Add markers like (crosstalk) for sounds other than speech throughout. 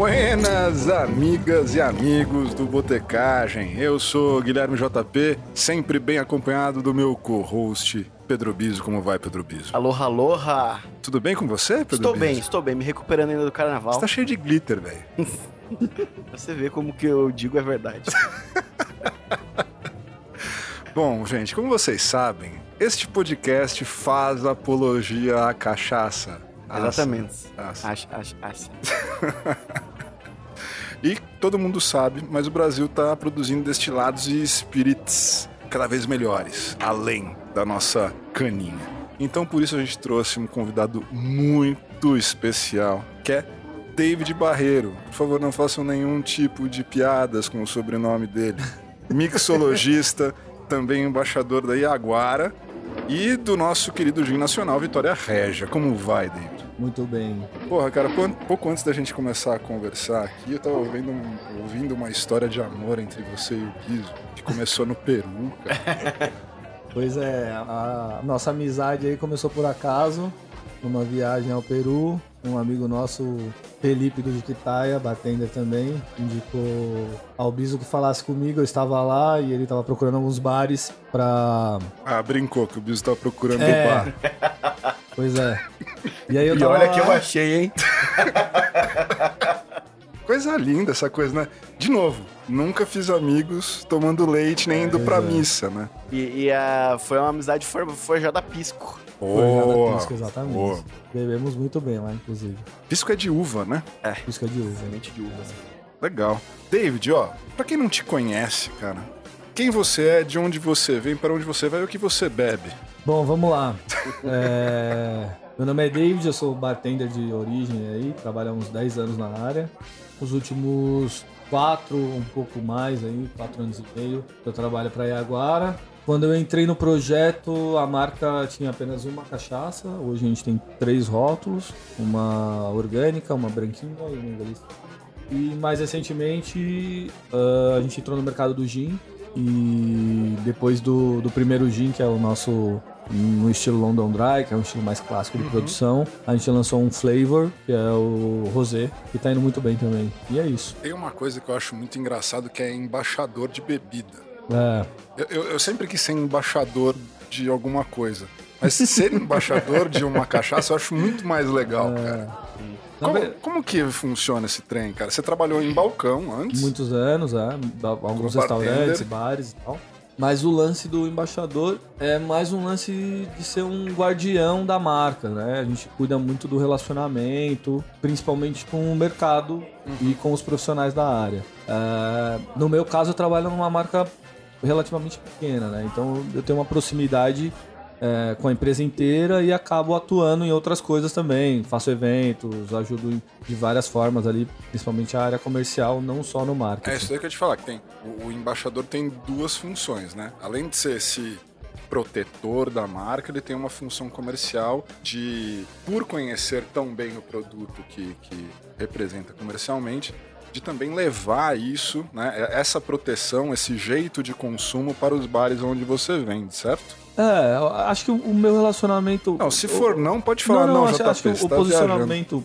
Buenas amigas e amigos do Botecagem. Eu sou Guilherme JP, sempre bem acompanhado do meu co-host Pedro Biso. Como vai, Pedro Biso? Aloha, aloha. Tudo bem com você, Pedro Estou Biso? bem, estou bem, me recuperando ainda do carnaval. Você tá cheio de glitter, velho. (laughs) Você ver como que eu digo é verdade. (laughs) Bom, gente, como vocês sabem, este podcast faz apologia à cachaça. Aça. Exatamente. Aça. Acho, acho, acho. (laughs) E todo mundo sabe, mas o Brasil está produzindo destilados e spirits cada vez melhores, além da nossa caninha. Então por isso a gente trouxe um convidado muito especial, que é David Barreiro. Por favor, não façam nenhum tipo de piadas com o sobrenome dele. (laughs) Mixologista, também embaixador da Iaguara e do nosso querido gin nacional Vitória Régia. Como vai, David? Muito bem. Porra, cara, pou- pouco antes da gente começar a conversar aqui, eu tava ouvindo, um- ouvindo uma história de amor entre você e o Guizo, que começou no Peru, cara. (laughs) Pois é, a nossa amizade aí começou por acaso, numa viagem ao Peru. Um amigo nosso, Felipe do Jiquitaia, batender também, indicou ao Biso que falasse comigo. Eu estava lá e ele estava procurando alguns bares pra. Ah, brincou que o Bizo tava procurando É. o bar. (laughs) Pois é. E aí eu E tava olha lá- que eu achei, hein? (laughs) Coisa linda essa coisa, né? De novo, nunca fiz amigos tomando leite nem indo pra é. missa, né? E, e, ah, foi uma amizade for- forjada a pisco. Forjada Pisco, exatamente. boa. Bebemos muito bem lá, inclusive. Pisco é de uva, né? Pisca de uva. Semente de uvas. Legal. David, ó, pra quem não te conhece, cara, quem você é, de onde você vem, para onde você vai e o que você bebe. Bom, vamos lá. (laughs) É, Meu nome é David, eu sou bartender de origem aí, trabalho há uns 10 anos na área. Os últimos quatro, um pouco mais aí, quatro anos e meio, eu trabalho para Iaguara. Quando eu entrei no projeto, a marca tinha apenas uma cachaça. Hoje a gente tem três rótulos, uma orgânica, uma branquinha e uma inglesa. E mais recentemente ah, a gente entrou no mercado do gin e depois do, do primeiro gin, que é o nosso no estilo London Dry, que é um estilo mais clássico de produção, a gente lançou um flavor, que é o rosé, que tá indo muito bem também. E é isso. Tem uma coisa que eu acho muito engraçado que é embaixador de bebida. É, Eu, eu- sempre quis ser embaixador de alguma coisa. Mas ser embaixador de uma cachaça eu acho muito mais legal, cara. Na Como, como que funciona esse trem, cara? Você trabalhou em balcão antes? muitos anos, é, alguns restaurantes, bartender. bares e tal. Mas o lance do embaixador é mais um lance de ser um guardião da marca, né? A gente cuida muito do relacionamento, principalmente com o mercado e com os profissionais da área. É, no meu caso, eu trabalho numa marca relativamente pequena, né? Então eu tenho uma proximidade é, com a empresa inteira e acabo atuando em outras coisas também. Faço eventos, ajudo de várias formas ali, principalmente a área comercial, não só no É marketing. isso aí que eu ia te falar, que tem. O, o embaixador tem duas funções, né? Além de ser esse protetor da marca, ele tem uma função comercial de, por conhecer tão bem o produto que, que representa comercialmente, de também levar isso, né? Essa proteção, esse jeito de consumo para os bares onde você vende, certo? É, acho que o o meu relacionamento. Não, se o- for não, pode falar, não, não, não, acho, JP, acho que o tá posicionamento,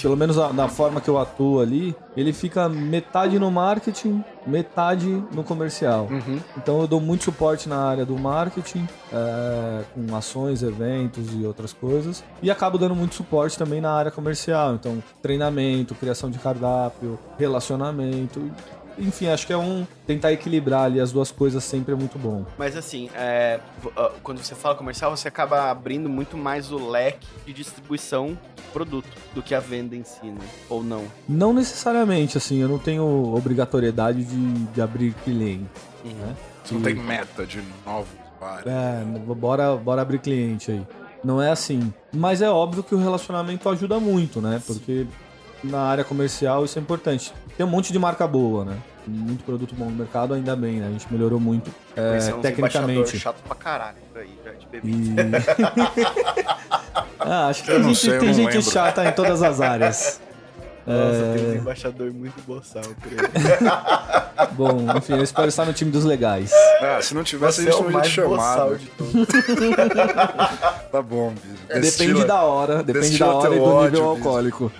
pelo menos a- na forma que eu atuo ali, ele fica metade no marketing, metade no comercial. Uhum. Então eu dou muito suporte na área do marketing, é, com ações, eventos e outras coisas. E acabo dando muito suporte também na área comercial. Então, treinamento, criação de cardápio, relacionamento. Enfim, acho que é um. Tentar equilibrar ali as duas coisas sempre é muito bom. Mas assim, é, ah, quando você fala comercial, você acaba abrindo muito mais o leque de distribuição do produto do que a venda em si, né? Ou não? Não necessariamente, assim, eu não tenho obrigatoriedade de, de abrir cliente. Né? Não tem meta de novos bares. É, bora, bora abrir cliente aí. Não é assim. Mas é óbvio que o relacionamento ajuda muito, né? Porque na área comercial isso é importante. Tem um monte de marca boa, né? Muito produto bom no mercado, ainda bem, né? A gente melhorou muito é, tecnicamente. chato pra caralho por aí, de bebida. E... (laughs) ah, acho que Eu tem gente, sei, tem gente chata em todas as áreas. (laughs) Nossa, tem uns embaixador muito boçal, creio. (laughs) Bom, enfim, eu espero estar no time dos legais. Ah, se não tivesse, Você a é gente o não ia te mais chamar. boçal de todos. Tá bom, Biso. Depende Destila- da hora, depende destila da hora e do ódio, nível Biso. alcoólico.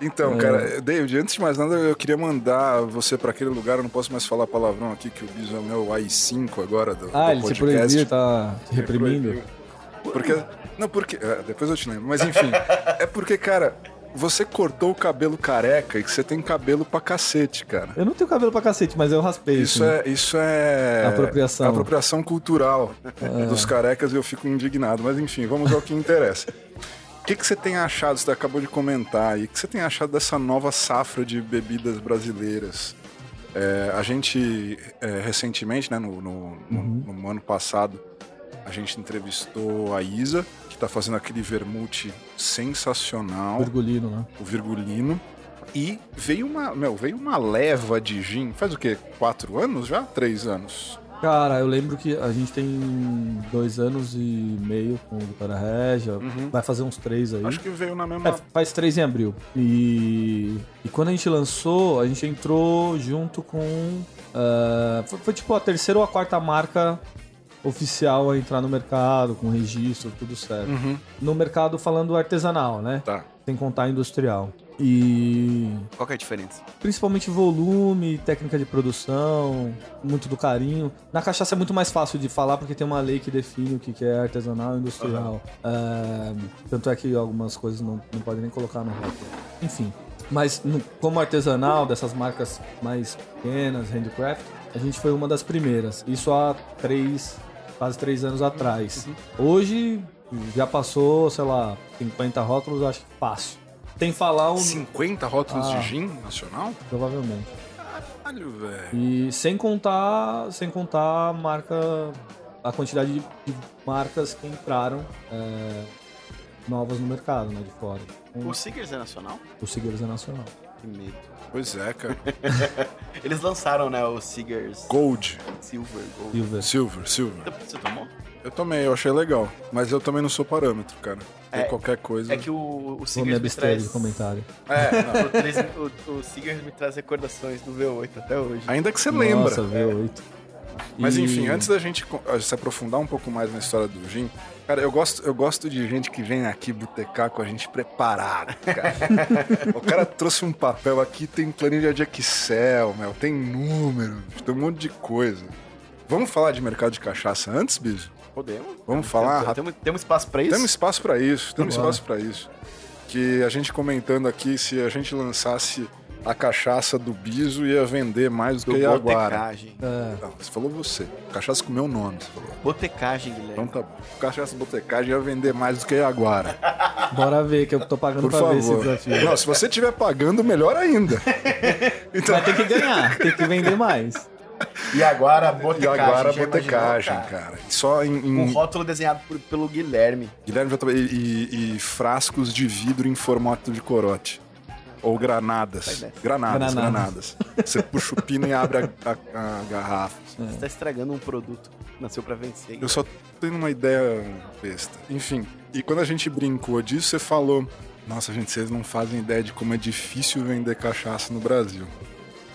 Então, É. cara, David, antes de mais nada, eu queria mandar você pra aquele lugar. Eu não posso mais falar palavrão aqui, que o Biso é o meu AI5 agora do, Ah, do ele te podcast. proibiu, tá te reprimindo? Porque. Não, porque. é, depois eu te lembro. Mas enfim. (laughs) é porque, cara, você cortou o cabelo careca e que você tem cabelo pra cacete, cara. Eu não tenho cabelo pra cacete, mas eu raspei. Isso assim. é, isso é. Apropriação. Apropriação cultural dos carecas e eu fico indignado. Mas enfim, vamos ao que interessa. (laughs) O que, que você tem achado? Você acabou de comentar aí. O que você tem achado dessa nova safra de bebidas brasileiras? É, a gente, é, recentemente, né, no, no- no- no ano passado, a gente entrevistou a Isa, que tá fazendo aquele vermute sensacional Virgulino, né? o Virgulino. E veio uma, meu, veio uma leva de gin. Faz o quê? Quatro anos já? Três anos? Cara, eu lembro que a gente tem dois anos e meio com o Vitória Regia. Vai fazer uns três aí. Uhum. Acho que veio na mesma. É, faz três em abril. E, e quando a gente lançou, a gente entrou junto com. ah, foi, foi tipo a terceira ou a quarta marca oficial a entrar no mercado, com registro, tudo certo. Uhum. No mercado falando artesanal, né? Tá. Sem contar industrial. E Qual que é a diferença? principalmente volume, técnica de produção, muito do carinho. Na cachaça é muito mais fácil de falar porque tem uma lei que define o que é artesanal e industrial. É, tanto é que algumas coisas não, não podem nem colocar no rótulo. Enfim. Mas no- como artesanal, dessas marcas mais pequenas, handcraft, a gente foi uma das primeiras. Isso há três, quase três anos atrás. Hoje já passou, sei lá, 50 rótulos, acho que fácil. Tem falar um. 50 rótulos Ah. de gin nacional? Provavelmente. Caralho, velho. E sem contar, sem contar a marca, a quantidade de, de marcas que entraram é, novas no mercado, né, de fora. O Seegers é nacional? O Seguros é nacional. Que medo. Pois é, cara. (laughs) Eles lançaram, né, o Seegers Gold. Silver Gold. Silver. Silver, silver. Você tomou? Eu tomei, eu achei legal. Mas eu também não sou parâmetro, cara. Tem É, qualquer coisa. É que o, o Vou me abster traz... de comentário. É, (laughs) não. O, três- o, o Seegers me traz recordações do V8 até hoje. Ainda que você lembra. Nossa, V8. Mas E- enfim, antes da gente se aprofundar um pouco mais na história do gin, cara, eu gosto, eu gosto de gente que vem aqui botecar com a gente preparado, cara. (laughs) o cara trouxe um papel aqui, tem planilha de Excel, meu, tem número, tem um monte de coisa. Vamos falar de mercado de cachaça antes, Biso? Podemos. Vamos falar Temos, rápido. temos, temos espaço pra isso? Temos espaço pra isso, temos Bora. espaço pra isso. Que a gente comentando aqui, se a gente lançasse a cachaça do Biso, ia vender mais do, do que a Iaguara. botecagem. É, Não, você falou você. Cachaça com meu nome, você falou. Botecagem, Guilherme. Então tá bom. Cachaça Botecagem ia vender mais do que Iaguara. (laughs) bora ver que eu tô pagando Por pra ver esse favor. desafio. Não, se você estiver pagando, melhor ainda. (laughs) Então, Vai ter que ganhar, tem que vender mais. E agora, botecagem. Iaguara já Botecagem, imaginou, cara. Só em. em- Um rótulo desenhado por- pelo Guilherme. Guilherme e, e- e frascos de vidro em formato de corote. Ou granadas. nessa. Granadas, Granadas. granadas. Você puxa o pino e abre a, a- a garrafa. Você tá estragando um produto. Nasceu pra vencer. Eu só tenho uma ideia besta. Enfim, e quando a gente brincou disso, você falou: Nossa, gente, vocês não fazem ideia de como é difícil vender cachaça no Brasil.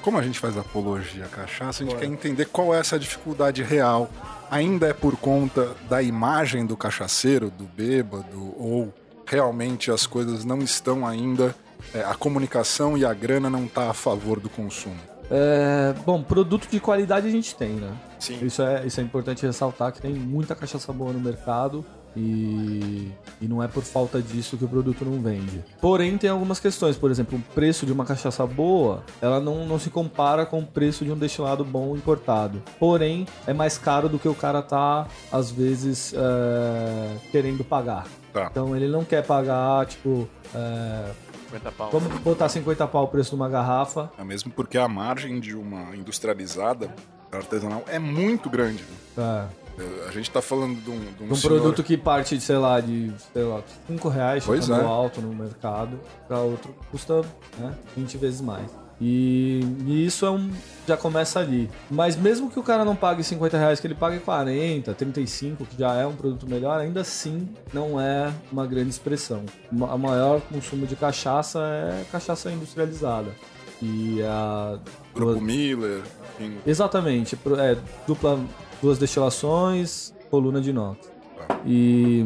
Como a gente faz apologia à cachaça, a gente quer entender qual é essa dificuldade real. Ainda é por conta da imagem do cachaceiro, do bêbado, ou realmente as coisas não estão ainda. É, a comunicação e a grana não tá a favor do consumo. É, bom, produto de qualidade a gente tem, né? Sim. Isso é, isso é importante ressaltar que tem muita cachaça boa no mercado e, e não é por falta disso que o produto não vende. Porém, tem algumas questões. Por exemplo, o preço de uma cachaça boa, ela não, não se compara com o preço de um destilado bom importado. Porém, é mais caro do que o cara tá, às vezes, é, querendo pagar. Tá. Então, ele não quer pagar, tipo... é, 50 pau. vamos botar 50 pau o preço de uma garrafa. É mesmo porque a margem de uma industrializada artesanal é muito grande. né? É, A gente tá falando de um, de um De um senhor- produto que parte, de, sei lá, de sei lá, 5 reais Pois chutando é. alto no mercado, para outro custa né, 20 vezes mais. E, e isso é um, já começa ali. Mas mesmo que o cara não pague 50 reais, que ele pague 40, 35, que já é um produto melhor, ainda assim não é uma grande expressão. O maior consumo de cachaça é cachaça industrializada. E a Grupo Miller, enfim. Exatamente. É, dupla, duas destilações, coluna de inox. Tá. E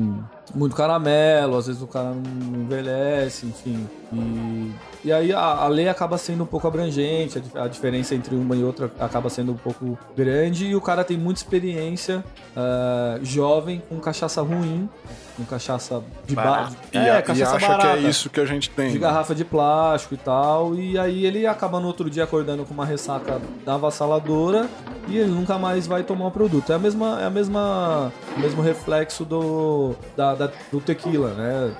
muito caramelo, às vezes o cara não envelhece, enfim. E, e aí a, a lei acaba sendo um pouco abrangente, a, a diferença entre uma e outra acaba sendo um pouco grande e o cara tem muita experiência ah, jovem com cachaça ruim, com cachaça de Barata. base. E, É, a- e cachaça acha barata. que é isso que a gente tem. De garrafa de plástico e tal. E aí ele acaba no outro dia acordando com uma ressaca avassaladora e ele nunca mais vai tomar o produto. É a mesma, é a mesma, o mesmo reflexo do, da, da- do tequila, né?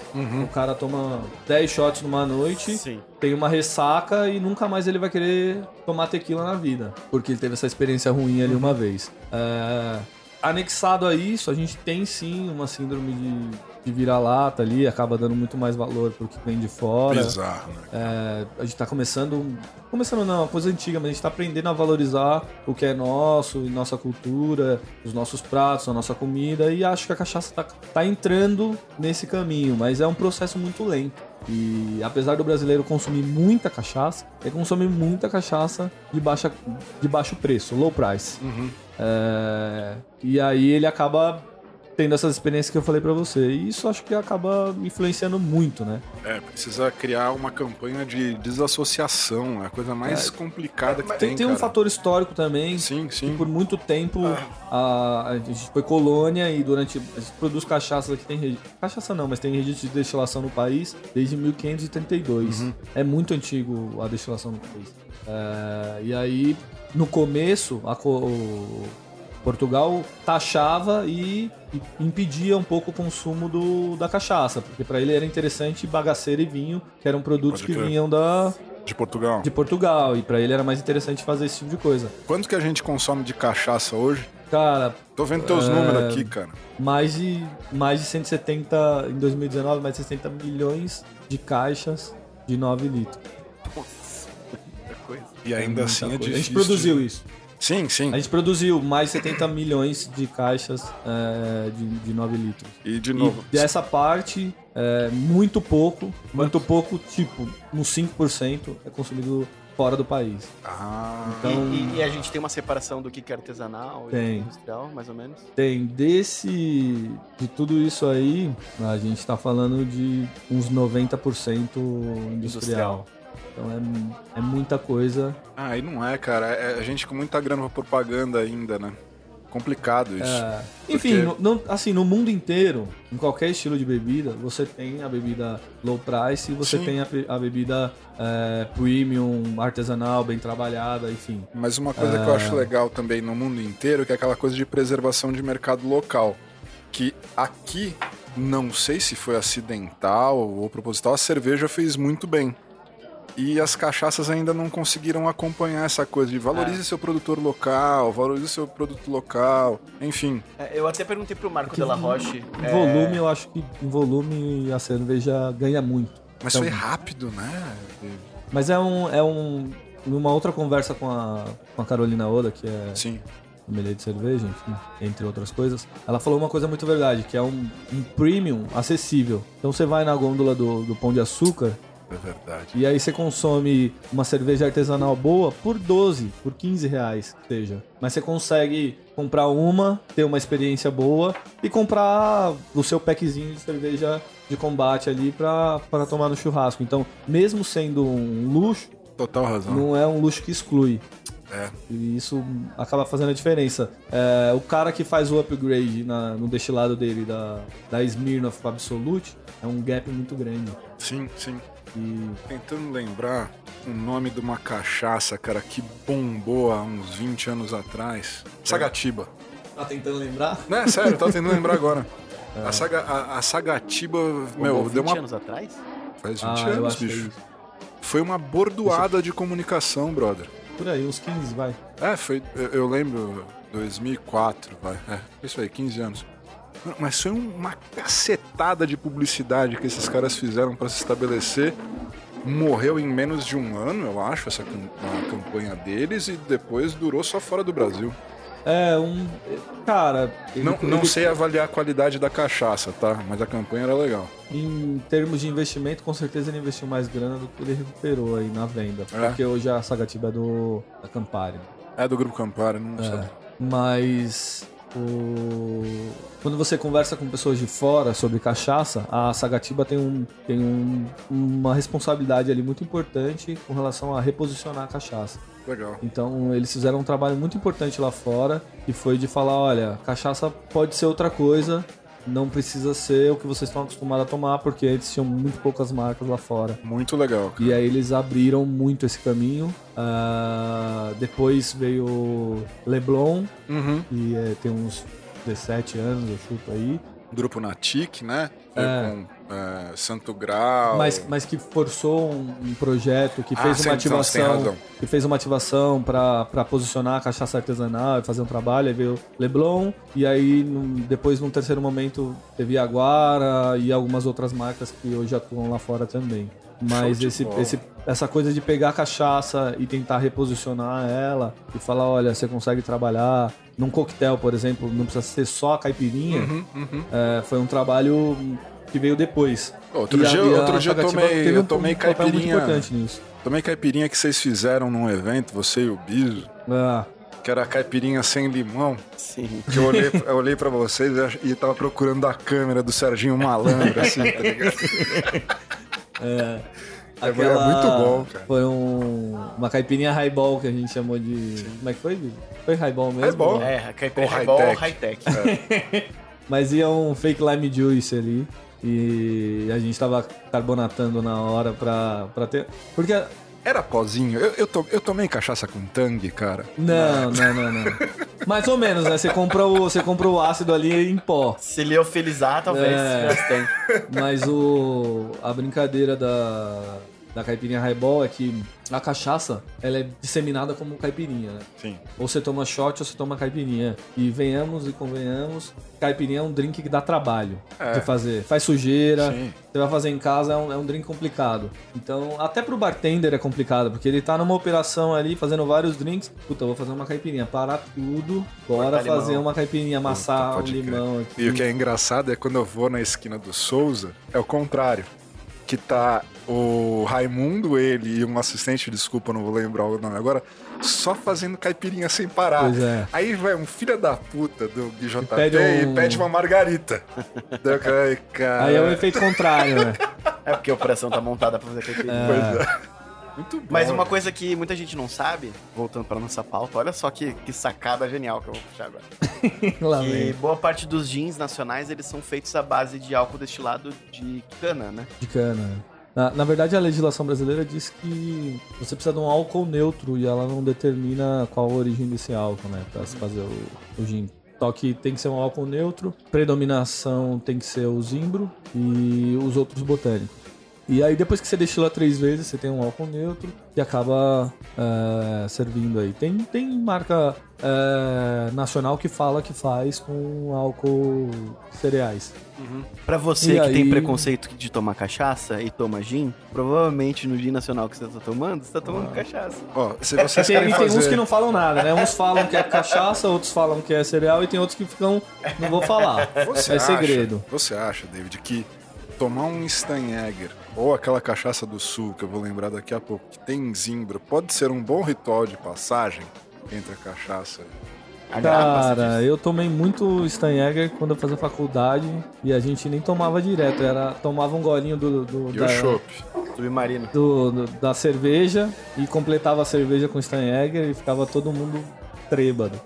O cara toma 10 shots numa noite, Sim. Tem uma ressaca e nunca mais ele vai querer tomar tequila na vida, porque ele teve essa experiência ruim ali uma vez. É, anexado a isso, a gente tem sim uma síndrome de, de vira-lata ali, acaba dando muito mais valor pro que vem de fora. Bizarro, né? É, a gente tá começando. Começando não, é uma coisa antiga, mas a gente tá aprendendo a valorizar o que é nosso, nossa cultura, os nossos pratos, a nossa comida, e acho que a cachaça tá, tá entrando nesse caminho, mas é um processo muito lento. E apesar do brasileiro consumir muita cachaça, ele consome muita cachaça de, baixa, de baixo preço, low price. É, e aí ele acaba tendo essas experiências que eu falei pra você. E isso acho que acaba influenciando muito, né? É, precisa criar uma campanha de desassociação. É a coisa mais complicada que Tem, tem. tem um fator histórico também. Sim, sim. por muito tempo a, a gente foi colônia e durante. A gente produz cachaça aqui, tem. Cachaça não, mas tem registro de destilação no país desde 1532. É muito antigo a destilação no país. É, e aí, no começo, a o- Portugal taxava e, e impedia um pouco o consumo do, da cachaça, porque para ele era interessante bagaceira e vinho, que eram produtos que vinham da, De Portugal. de Portugal, e para ele era mais interessante fazer esse tipo de coisa. Quanto que a gente consome de cachaça hoje? Cara, Tô vendo teus É. números aqui, cara. mais de, mais de 170 em 2019, mais de 60 milhões de caixas de 9 litros. Nossa, muita coisa. E ainda Muita assim é coisa. difícil. A gente produziu isso. Sim, sim. A gente produziu mais de 70 milhões de caixas é, de, de 9 litros. E de novo. E dessa parte, é, muito pouco, muito pouco, tipo, uns 5% é consumido fora do país. Ah, Então, E, e- e a gente tem uma separação do que que é artesanal e Tem. industrial, mais ou menos? tem desse. De tudo isso aí, a gente tá falando de uns 90% industrial. Industrial. Então é, é muita coisa. ah, aí não é, cara. É a gente com muita grana pra propaganda ainda, né? Complicado isso. É, enfim, Porque- no, no- assim, no mundo inteiro, em qualquer estilo de bebida, você tem a bebida low price e você Sim. tem a, a bebida é, premium, artesanal, bem trabalhada, enfim. Mas uma coisa que eu acho legal também no mundo inteiro que é aquela coisa de preservação de mercado local. Que aqui, não sei se foi acidental ou proposital, a cerveja fez muito bem. E as cachaças ainda não conseguiram acompanhar essa coisa de valorize seu produtor local, valorize seu produto local, enfim. É, eu até perguntei pro Marco Que Della Roche. Em é, volume, eu acho que em volume a cerveja ganha muito. Mas Então- foi rápido, né? Mas é um. É um numa outra conversa com a, com a Carolina Oda, que é Sim. sommelier de cerveja, enfim, entre outras coisas, ela falou uma coisa muito verdade, que é um, um premium acessível. Então você vai na gôndola do, do Pão de Açúcar É verdade. e aí você consome uma cerveja artesanal boa por 12, por 15 reais, seja. Mas você consegue comprar uma, ter uma experiência boa e comprar o seu packzinho de cerveja de combate ali pra tomar no churrasco. Então, mesmo sendo um luxo, Total razão. não é um luxo que exclui. É. E isso acaba fazendo a diferença. É, o cara que faz o upgrade na- no destilado dele da, da Smirnoff Absolute é um gap muito grande. Sim, sim. E Tentando lembrar o nome de uma cachaça, cara, que bombou há uns 20 anos atrás. Sagatiba. tá tentando lembrar? Não, é sério, eu tava tentando lembrar agora. (laughs) A, saga, a, a Sagatiba, meu, Meu, deu 20 uma. anos atrás? Faz 20 Ah, anos, é bicho. Foi uma bordoada de comunicação, brother. Por aí, uns 15, vai. É, foi. Eu, eu lembro 2004, vai. É, isso aí, 15 anos. Mas foi uma cacetada de publicidade que esses caras fizeram pra se estabelecer. Morreu em menos de um ano, eu acho, essa campanha deles, e depois durou só fora do Brasil. É, um. Cara, ele- Não, não ele- sei avaliar a qualidade da cachaça, tá? Mas a campanha era legal. Em termos de investimento, com certeza ele investiu mais grana do que ele recuperou aí na venda. É. Porque hoje a Sagatiba é do, da Campari. É do Grupo Campari, não sei. É, mas o- quando você conversa com pessoas de fora sobre cachaça, a Sagatiba tem, um, tem um- uma responsabilidade ali muito importante com relação a reposicionar a cachaça. Legal. Então eles fizeram um trabalho muito importante lá fora, que foi de falar, olha, cachaça pode ser outra coisa, não precisa ser o que vocês estão acostumados a tomar, porque eles tinham muito poucas marcas lá fora. Muito legal. cara. E aí eles abriram muito esse caminho. Ah, depois veio Leblon, Uhum. que é, tem uns 17 anos, eu chuto aí. Grupo Natic, né? É. Com é, Santo Grau. Mas, mas que forçou um, um projeto, que Ah, fez sim, uma ativação. que fez uma ativação pra posicionar a cachaça artesanal e fazer um trabalho. Aí veio Leblon, e aí num- depois, num terceiro momento, teve Aguara e algumas outras marcas que hoje atuam lá fora também. Mas esse, bola. esse, essa coisa de pegar a cachaça e tentar reposicionar ela e falar: olha, você consegue trabalhar num coquetel, por exemplo, não precisa ser só a caipirinha, Uhum, uhum. é, foi um trabalho que veio depois. Outro E a- dia, a outro dia eu tomei, teve eu um tomei muito caipirinha. importante nisso. Tomei caipirinha que vocês fizeram num evento, você e o Biso, Ah, que era caipirinha sem limão. Sim. Que eu olhei, eu olhei pra vocês e tava procurando a câmera do Serginho Malandro, assim, tá ligado? (laughs) É, Aquela- muito bom, cara. Foi um, uma caipirinha highball que a gente chamou de. Como é que foi? Foi highball mesmo? Highball. né? É, a caipirinha é bom high-tech. high-tech. (laughs) Mas ia um fake lime juice ali. E a gente tava carbonatando na hora pra, pra ter. Porque. Era pozinho. Eu, eu, to- eu tomei cachaça com tangue, cara. Não, não, não, não. (laughs) Mais ou menos, né? Você compra o, você compra o ácido ali em pó. Se liofilizar, talvez. É. Mas o a brincadeira da, da caipirinha highball é que a cachaça ela é disseminada como caipirinha, né? Sim. Ou você toma shot ou você toma caipirinha. E venhamos e convenhamos, caipirinha é um drink que dá trabalho É. de fazer. Faz sujeira, Sim. você vai fazer em casa, é um, é um drink complicado. Então, até pro bartender é complicado, porque ele tá numa operação ali, fazendo vários drinks. Puta, vou fazer uma caipirinha. Parar tudo, bora fazer limão. uma caipirinha, amassar um Pode crer. limão aqui. E o que é engraçado é quando eu vou na esquina do Souza, é o contrário. Que tá o Raimundo, ele e um assistente, desculpa, não vou lembrar o nome agora, só fazendo caipirinha sem parar. Pois é. Aí vai um filho da puta do BJP pede e um- pede uma margarita. (laughs) Ai, cara. Aí é o efeito contrário, né? É porque a operação tá montada pra fazer caipirinha. Pois é. Muito bom. Mas uma né? coisa que muita gente não sabe, voltando pra nossa pauta, olha só que, que sacada genial que eu vou puxar agora. (laughs) Vem. boa parte dos jeans nacionais, eles são feitos à base de álcool destilado de cana, né? De cana. Na, na verdade, a legislação brasileira diz que você precisa de um álcool neutro e ela não determina qual a origem desse álcool, né? Pra se fazer o, o gin. Só que tem que ser um álcool neutro, predominação tem que ser o zimbro e os outros botânicos. E aí, depois que você destila três vezes, você tem um álcool neutro que acaba é, servindo aí. Tem, tem marca é, nacional que fala que faz com álcool cereais. Pra você E que tem aí- preconceito de tomar cachaça e toma gin, provavelmente no gin nacional que você tá tomando, você tá tomando cachaça. Ó, se vocês (laughs) Tem, querem e tem fazer... uns que não falam nada, né? Uns falam que é cachaça, outros falam que é cereal e tem outros que ficam. Não vou falar. Você é acha, segredo. Você acha, David, que tomar um Steinegger ou aquela cachaça do sul, que eu vou lembrar daqui a pouco, que tem zimbro, pode ser um bom ritual de passagem entre a cachaça A Cara, eu tomei muito Steinegger quando eu fazia faculdade e a gente nem tomava direto, era tomava um golinho do, do- e da, o chopp. submarino. do- do- da cerveja e completava a cerveja com Steinegger e ficava todo mundo trêbado.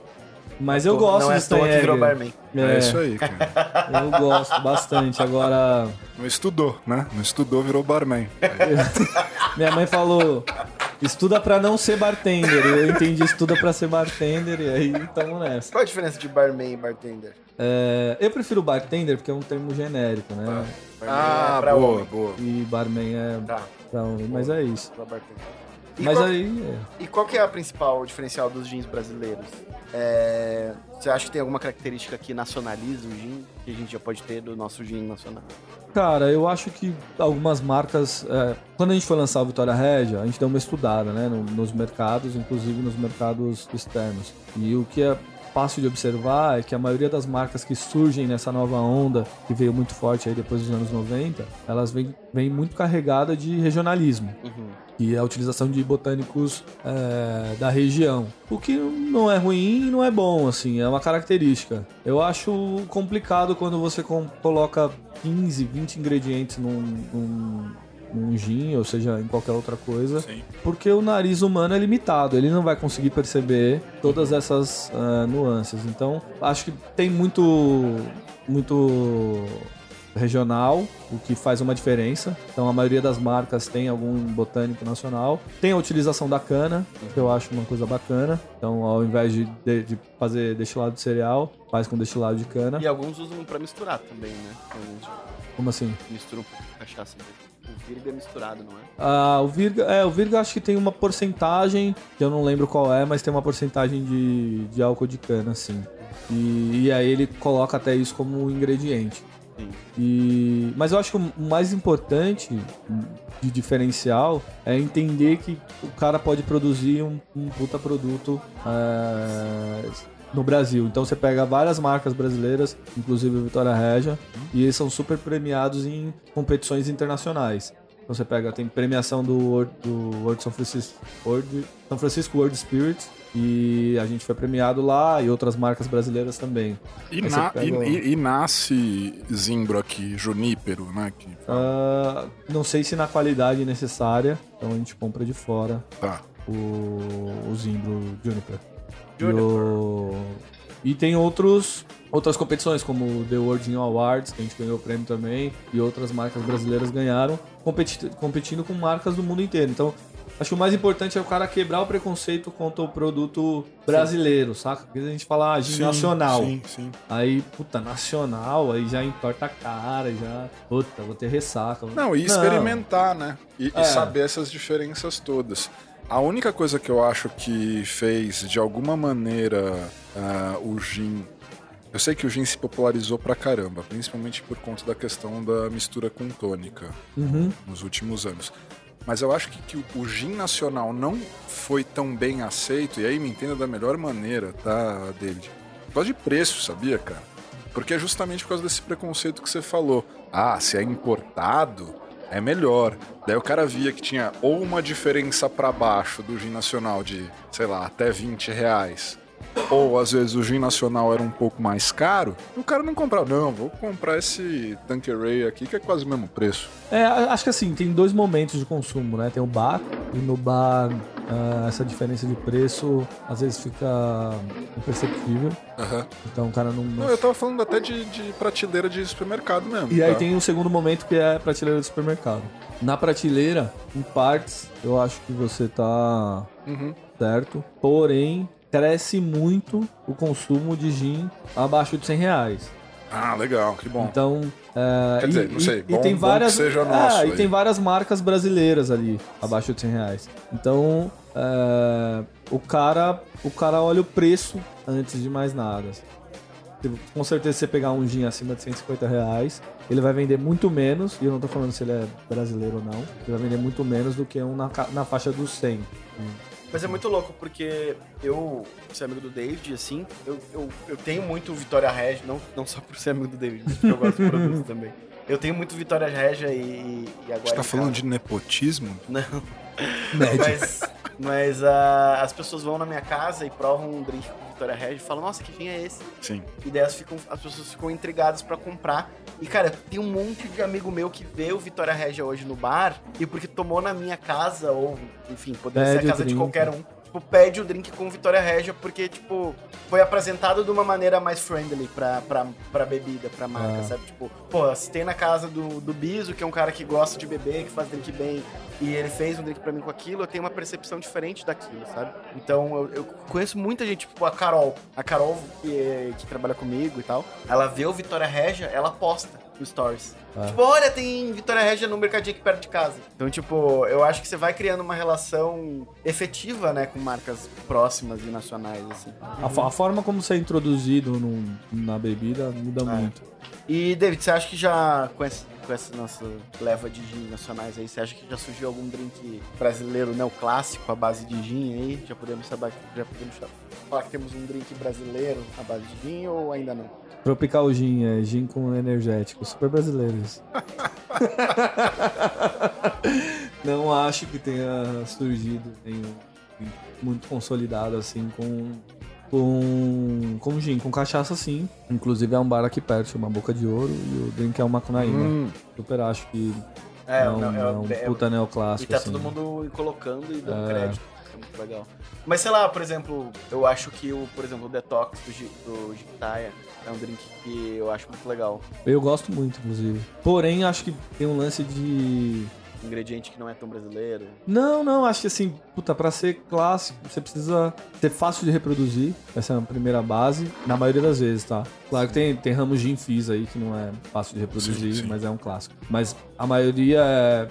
Mas eu gosto Não é de toa que virou barman. É, É, isso aí, cara. eu gosto bastante. Agora, Não estudou, né? Não estudou, virou barman. (laughs) Minha mãe falou: estuda pra não ser bartender. Eu entendi estuda pra ser bartender e aí tamo nessa. Qual a diferença de barman e bartender? É, eu prefiro bartender porque é um termo genérico, né? Barman Ah, é pra boa, homem. boa. E barman é Tá, pra homem, mas é isso. pra bartender. E Mas qual, aí. é. e qual que é a principal diferencial dos jeans brasileiros? É, você acha que tem alguma característica que nacionaliza o gin que a gente já pode ter do nosso gin nacional? Cara, eu acho que algumas marcas. é, quando a gente foi lançar o Vitória Regia, a gente deu uma estudada, né? no- nos mercados, inclusive nos mercados externos. E o que é fácil de observar é que a maioria das marcas que surgem nessa nova onda, que veio muito forte aí depois dos anos 90, elas vêm, vêm muito carregada de regionalismo. E a utilização de botânicos é, da região. O que não é ruim e não é bom, assim, é uma característica. Eu acho complicado quando você coloca 15, 20 ingredientes num, num, num gin, ou seja, em qualquer outra coisa. Sim. Porque o nariz humano é limitado, ele não vai conseguir perceber todas essas ah, nuances. Então, acho que tem muito, muito regional, o que faz uma diferença. Então, a maioria das marcas tem algum botânico nacional. Tem a utilização da cana, que eu acho uma coisa bacana. Então, ao invés de, de, de fazer destilado de cereal, faz com destilado de cana. E alguns usam pra misturar também, né? Como assim? misturam com cachaça. O virga é misturado, não é? Ah, o Virga, é, o Virga acho que tem uma porcentagem, que eu não lembro qual é, mas tem uma porcentagem de, de álcool de cana, sim. E, e aí ele coloca até isso como ingrediente. Sim. E, mas eu acho que o mais importante de diferencial é entender que o cara pode produzir um, um puta produto é, no Brasil. Então você pega várias marcas brasileiras, inclusive o Vitória Regia, e eles são super premiados em competições internacionais. Então você pega, tem premiação do World, do World São Francisco, World, São Francisco World Spirit, e a gente foi premiado lá, e outras marcas brasileiras também. E, na- pega- e- e- nasce zimbro aqui, junípero, né? Que, Ah, não sei se na qualidade necessária, então a gente compra de fora tá. o, o Zimbro Juniper. E, o- e tem outros, outras competições, como o The World Gin Awards, que a gente ganhou o prêmio também, e outras marcas brasileiras ganharam, competi- competindo com marcas do mundo inteiro. Então, acho que o mais importante é o cara quebrar o preconceito contra o produto brasileiro, saca? Porque a gente fala ah, Sim, nacional. Sim, sim. Aí, puta, nacional, aí já entorta a cara, já. Puta, vou ter ressaca. Não, e experimentar, né? E, e É. saber essas diferenças todas. A única coisa que eu acho que fez, de alguma maneira, ah, o gin. Eu sei que o gin se popularizou pra caramba, principalmente por conta da questão da mistura com tônica Uhum. nos últimos anos. Mas eu acho que, que o- o gin nacional não foi tão bem aceito, e aí me entenda da melhor maneira, tá, David? Por causa de preço, sabia, cara? Porque é justamente por causa desse preconceito que você falou. Ah, se é importado, é melhor. Daí o cara via que tinha ou uma diferença pra baixo do gin nacional de, sei lá, até 20 reais. Ou às vezes o gin nacional era um pouco mais caro, o cara não comprava. Não, vou comprar esse Tanqueray aqui que é quase o mesmo preço. É, acho que assim, tem dois momentos de consumo, né? Tem o bar, e no bar ah, essa diferença de preço às vezes fica imperceptível. Aham. Então o cara não. não- Não, eu tava falando até de, de prateleira de supermercado mesmo. E aí tá? tem o segundo momento que é a prateleira do supermercado. Na prateleira, em partes, eu acho que você tá Uhum. certo. Porém, cresce muito o consumo de gin abaixo de 100 reais. Ah, legal, que bom. Então, é, Quer e, dizer, não e- sei, e bom- tem bom várias, que seja é, nosso e aí. tem várias marcas brasileiras ali abaixo de 100 reais. Então, é, o cara, o cara olha o preço antes de mais nada. Se- Com certeza, se você pegar um gin acima de 150 reais, ele vai vender muito menos. E eu não tô falando se ele é brasileiro ou não. Ele vai vender muito menos do que um na, na faixa dos 100. Mas é muito louco, porque eu, ser amigo do David, assim, eu, eu, eu tenho muito Vitória Regia, não, não só por ser amigo do David, mas porque eu gosto do produto (laughs) também. Eu tenho muito Vitória Regia e, e agora. Você tá falando casa- de nepotismo? Não, Médio. mas, mas ah, as pessoas vão na minha casa e provam um drink com Vitória Regia e falam, nossa, que vinho é esse? Sim. E daí as, ficam, as pessoas ficam intrigadas pra comprar. E, cara, tem um monte de amigo meu que vê o Vitória Regia hoje no bar e porque tomou na minha casa, ou, enfim, poderia ser a casa de drink. qualquer um. Tipo, pede o drink com Vitória Regia porque, tipo, foi apresentado de uma maneira mais friendly pra, pra, pra bebida, pra marca, Ah. sabe? Tipo, pô, se tem na casa do, do Biso, que é um cara que gosta de beber, que faz drink bem, e ele fez um drink pra mim com aquilo, eu tenho uma percepção diferente daquilo, sabe? Então eu, eu conheço muita gente, tipo a Carol. A Carol, que, é- que trabalha comigo e tal, ela vê o Vitória Regia, ela posta no Stories. Ah. Tipo, olha, tem Vitória Regia no mercadinho aqui perto de casa. Então, tipo, eu acho que você vai criando uma relação efetiva, né, com marcas próximas e nacionais, assim. A, fo- a forma como você é introduzido num- na bebida muda É. muito. E, David, você acha que já, com esse, com essa nossa leva de gin nacionais aí, você acha que já surgiu algum drink brasileiro neoclássico à base de gin aí? Já podemos saber, já podemos falar que temos um drink brasileiro à base de gin ou ainda não? Tropical Gin, é gin com energético. Super brasileiro isso. (laughs) Não acho que tenha surgido nenhum muito consolidado assim com com com gin, com cachaça sim. Inclusive é um bar aqui perto, chama Boca de Ouro e o drink é uma Macunaíma. Hum, Super acho que É, é, um, não, é um é- puta E neoclássico. tá assim. todo mundo colocando e dando É. crédito. É muito legal. Mas sei lá, por exemplo, eu acho que o, por exemplo, o Detox do, do Gitaia é um drink que eu acho muito legal. Eu gosto muito, inclusive. Porém, acho que tem um lance de ingrediente que não é tão brasileiro. Não, não, acho que assim, puta, pra ser clássico, você precisa ser fácil de reproduzir. Essa é a primeira base, na maioria das vezes, tá? Claro que tem, tem ramos de infis aí que não é fácil de reproduzir, Sim, sim. mas é um clássico. Mas a maioria é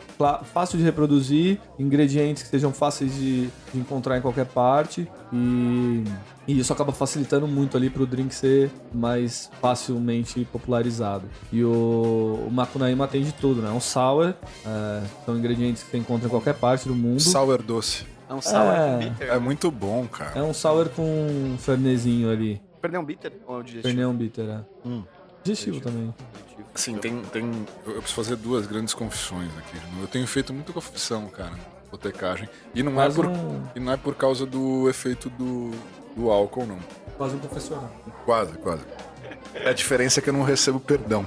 fácil de reproduzir, ingredientes que sejam fáceis de, de encontrar em qualquer parte e, e isso acaba facilitando muito ali pro drink ser mais facilmente popularizado. E o, o Macunaíma tem de tudo, né? Um sour, é, são ingredientes que você encontra em qualquer parte do mundo. sour doce. É um sour É. com bitter. É muito bom, cara. É um sour com um fernezinho ali. Perdeu um bitter? Ou é um digestivo? Ferneão bitter, é. Hum. Digestivo também. Digestivo. Sim, tem, tem. Eu preciso fazer duas grandes confissões aqui. Eu tenho feito muita confissão, cara, botecagem. E não, é por, um, e não é por causa do efeito do, do álcool, não. quase um profissional. Quase, quase. A diferença é que eu não recebo perdão.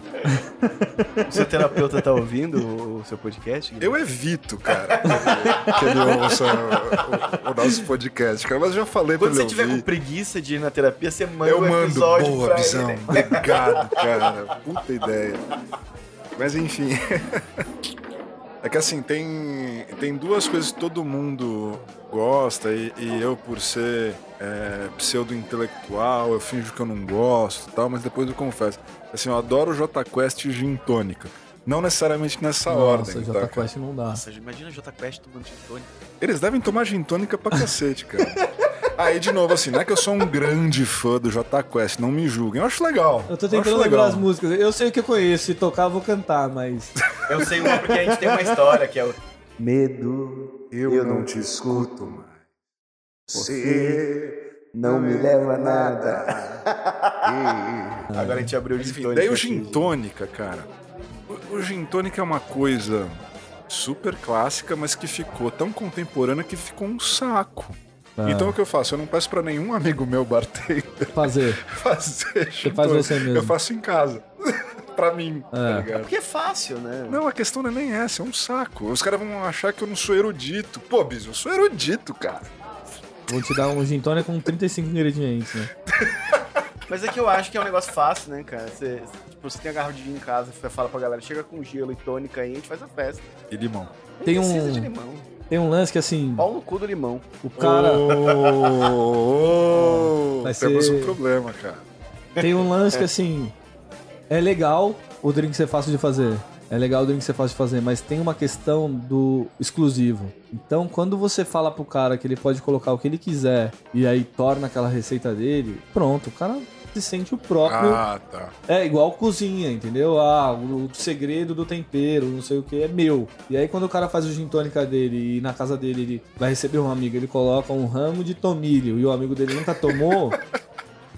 O seu terapeuta tá ouvindo o seu podcast? Eu evito, cara, que ele ouça o, o- o nosso podcast, cara. Mas eu já falei Quando pra você ele tiver com ouvir. preguiça de ir na terapia, você manda Eu um mando, episódio boa pra visão. ele. Obrigado, cara. Puta ideia. Mas enfim. É que assim, tem, tem duas coisas que todo mundo gosta e, e eu, por ser é, pseudo-intelectual, eu finjo que eu não gosto e tal, mas depois eu confesso. Assim, eu adoro J Quest e Gin Tônica. Não necessariamente nessa Nossa, ordem. tá, Jota cara? Quest não dá. Nossa, imagina o J Quest tomando gin tônica. Eles devem tomar gin tônica pra cacete, cara. Aí, de novo, assim, não é que eu sou um grande fã do J Quest, não me julguem. Eu acho legal. Eu tô tentando lembrar legal. as músicas. Eu sei o que eu conheço. Se tocar, eu vou cantar, mas. Eu sei uma porque a gente tem uma história que é o Medo, Eu, não te escuto mais. Você não me leva a nada. (laughs) Agora a gente abriu o gin Enfim, daí o gin tônica, cara. O, o gin tônica é uma coisa super clássica, mas que ficou tão contemporânea que ficou um saco. Ah, Então o que eu faço? Eu não peço pra nenhum amigo meu bartender (laughs) fazer. (laughs) fazer gin faz você mesmo. Eu faço em casa. pra mim, tá É. ligado? Porque é fácil, né? Não, a questão não é nem essa, é um saco. Os caras vão achar que eu não sou erudito. Pô, Bis, eu sou erudito, cara. Vou te dar um gin tônica com 35 ingredientes, né? Mas é que eu acho que é um negócio fácil, né, cara? Você, tipo, você tem a garrafa de gin em casa, você fala pra galera, chega com gelo e tônica aí, a gente faz a festa. E limão. Nem Tem precisa um- de limão. Tem um lance que assim, Pau no cu do limão. o cara. Oh, Vai Temos ser- um problema, cara. Tem um lance que assim. É legal o drink ser fácil de fazer. É legal o drink ser fácil de fazer, mas tem uma questão do exclusivo. Então, quando você fala pro cara que ele pode colocar o que ele quiser e aí torna aquela receita dele, pronto, o cara se sente o próprio. Ah, tá. É igual cozinha, entendeu? Ah, o, o segredo do tempero, não sei o que, é meu. E aí quando o cara faz o gin tônica dele e na casa dele ele vai receber um amigo, ele coloca um ramo de tomilho e o amigo dele nunca tomou. (laughs)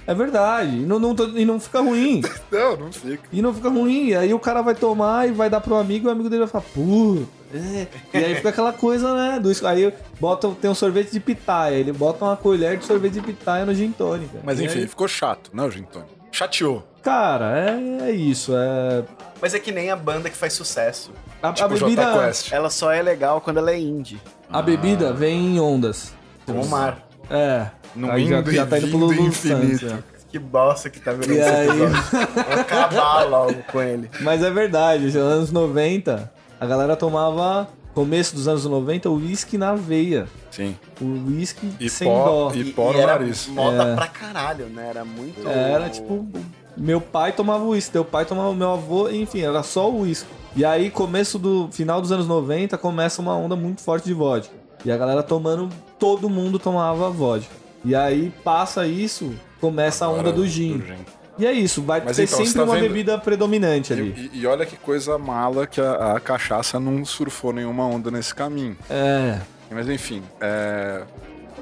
é verdade. E não, não, e não fica ruim. (laughs) Não, não fica. E não fica ruim. E aí o cara vai tomar e vai dar pro amigo e o amigo dele vai falar, pô. É. E aí fica aquela coisa, né? Do, aí bota, tem um sorvete de pitaia. Ele bota uma colher de sorvete de pitaia no gin tônica. Mas enfim, aí- ficou chato, né, o gin tônica? Chateou. cara, é, é isso. É, Mas é que nem a banda que faz sucesso. a, a Tipo bebida. J Quest. Ela só é legal quando ela é indie. A bebida vem em ondas. Como o mar. É. No aí já, indo já e tá indo pro Lulu infinito. Santos, é. Que bosta que tá virando E aí? Vou acabar logo com ele. Mas é verdade, nos anos 90, a galera tomava, começo dos anos 90, o uísque na veia. Sim. O uísque E sem pó- dó. E pó no era nariz. moda É. pra caralho, né? Era muito... Era tipo, meu pai tomava uísque, teu pai tomava meu avô, enfim, era só o uísque. E aí, começo do final dos anos 90, começa uma onda muito forte de vodka. E a galera tomando, todo mundo tomava vodka. E aí passa isso, começa a onda Agora, do gin. do E é isso, vai Mas ter então, sempre tá uma vendo- bebida predominante ali. E, e olha que coisa mala que a, a cachaça não surfou nenhuma onda nesse caminho. É. Mas enfim, é,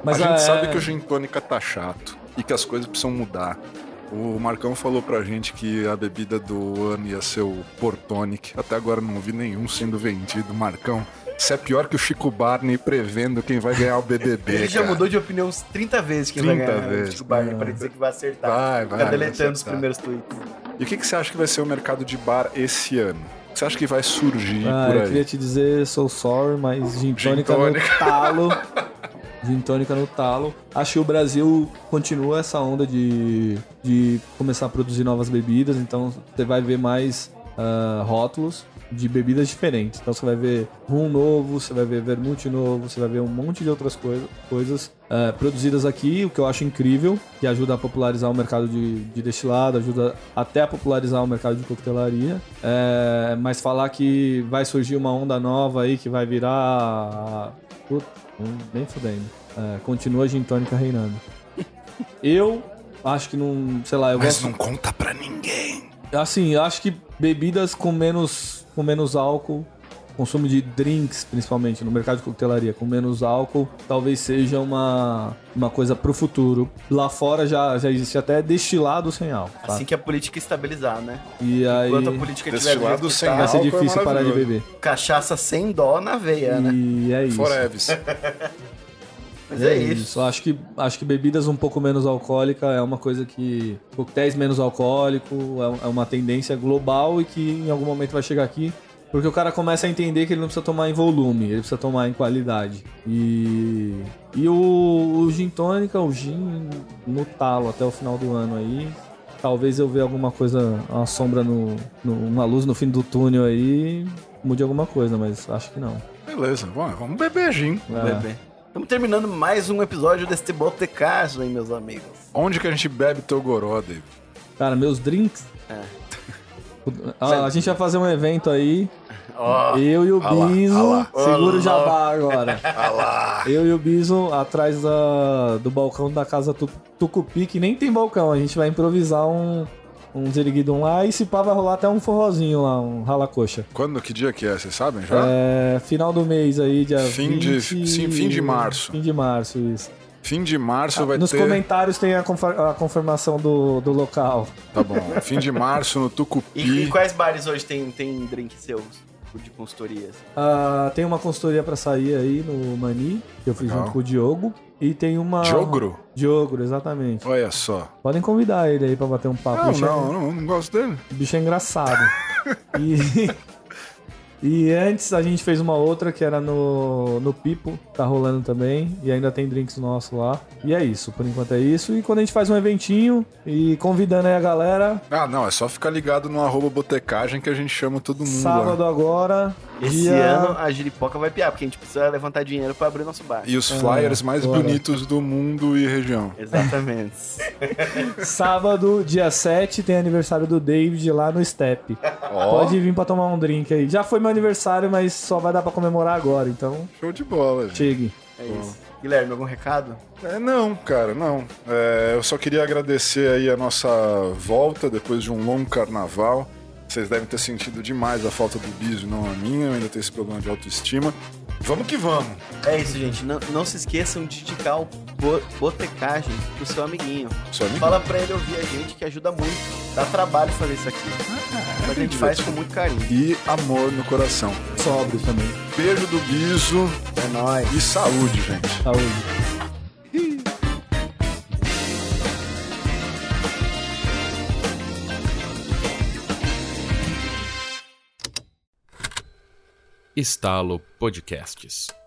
Mas a gente é- sabe que o gin tônica tá chato e que as coisas precisam mudar. O Marcão falou pra gente que a bebida do ano ia ser o Portonic. Até agora não vi nenhum sendo vendido. Marcão, isso é pior que o Chico Barney prevendo quem vai ganhar o BBB. Ele já cara. mudou de opinião uns 30 vezes que 30 vai ganhar vezes. o Chico Barney pra dizer que vai acertar. Vai, vai, vai deletando os primeiros tweets. E o que, que você acha que vai ser o mercado de bar esse ano? O que você acha que vai surgir Ah, por eu aí? queria te dizer, sou sorry, mas gin Gin tônica no talo. (laughs) Gin tônica no talo. Acho que o Brasil continua essa onda de, de começar a produzir novas bebidas, então você vai ver mais ah, rótulos de bebidas diferentes. Então você vai ver rum novo, você vai ver vermute novo, você vai ver um monte de outras coisa, coisas ah, produzidas aqui, o que eu acho incrível, que ajuda a popularizar o mercado de, de destilado, ajuda até a popularizar o mercado de coquetelaria. É, mas falar que vai surgir uma onda nova aí que vai virar. Puta, hum, nem fudendo. É, continua a gin tônica reinando. (laughs) Eu acho que não. Sei lá, eu Mas gosto. não conta pra ninguém. Assim, eu acho que bebidas com menos, com menos álcool, consumo de drinks, principalmente no mercado de coquetelaria, com menos álcool, talvez seja uma, uma coisa pro futuro. Lá fora já, já existe até destilado sem álcool. Tá? Assim que a política estabilizar, né? e aí Enquanto a política tiver Destilado que sem tá, vai ser álcool é difícil parar de beber. cachaça sem dó na veia, né? E é isso. Foreves. (laughs) Mas é, isso. Eu Acho que, acho que bebidas um pouco menos alcoólica é uma coisa que. Coquetéis menos alcoólico é, é uma tendência global e que em algum momento vai chegar aqui. Porque o cara começa a entender que ele não precisa tomar em volume, ele precisa tomar em qualidade. E. E o, o gin tônica, o gin no talo até o final do ano aí. Talvez eu ver alguma coisa, uma sombra no, no- uma luz no fim do túnel aí, mude alguma coisa, mas acho que não. Beleza, vamos, vamos beber gin. É. Bebê. Estamos terminando mais um episódio deste Botecagem, meus amigos. Onde que a gente bebe teu goró, David? Cara, meus drinks. É. Ah, a gente vai fazer um evento aí. Ó, eu e o ah lá, Biso. ah lá. Segura o jabá agora. Lá. Eu e o Biso atrás da- do balcão da casa Tu- Tucupi, que nem tem balcão. A gente vai improvisar um, um ziriguidum lá e se pá vai rolar até um forrozinho lá, um rala-coxa. Quando, que dia que é? Vocês sabem já? É, final do mês aí, dia Fim de- 20 sim, fim de março. Fim de março, isso. Fim de março vai Nos ter... comentários tem a, confer- a confirmação do, do local. Tá bom. (laughs) Fim de março no E, Tucupi. e quais bares hoje tem, tem drink seus de consultorias? Ah, tem uma consultoria pra sair aí no Mani, que eu fiz Legal. junto com o Diogo. E tem uma. Jogro? Diogro, exatamente. Olha só. Podem convidar ele aí pra bater um papo. Não, é- não, não, não gosto dele. o (laughs) bicho é engraçado. e. (laughs) E antes a gente fez uma outra que era no, no Pipo, tá rolando também. E ainda tem drinks nossos lá. E é isso, por enquanto é isso. E quando a gente faz um eventinho e convidando aí a galera, Ah, não, é só ficar ligado no arroba botecagem que a gente chama todo mundo sábado lá. agora. Esse dia... ano a giripoca vai piar, porque a gente precisa levantar dinheiro pra abrir nosso bar. E os flyers mais bora. bonitos do mundo e região. Exatamente. (laughs) Sábado, dia 7, tem aniversário do David lá no Step. Ó, Pode vir pra tomar um drink aí. Já foi meu aniversário, mas só vai dar pra comemorar agora, então show de bola, gente. chegue. É isso. Guilherme, algum recado? É, não, cara, não. É, eu só queria agradecer aí a nossa volta depois de um longo carnaval. Vocês devem ter sentido demais a falta do Biso, não a minha. Eu ainda tenho esse problema de autoestima. Vamos que vamos. É isso, gente. Não, não se esqueçam de indicar o bo Botecagem pro seu amiguinho. Só me Fala pra ele ouvir a gente, que ajuda muito. Dá trabalho fazer isso aqui. Mas a gente faz com muito carinho. E amor no coração. Sóbrio também. Beijo do Biso É nóis. e saúde, gente. Saúde. Estalo Podcasts.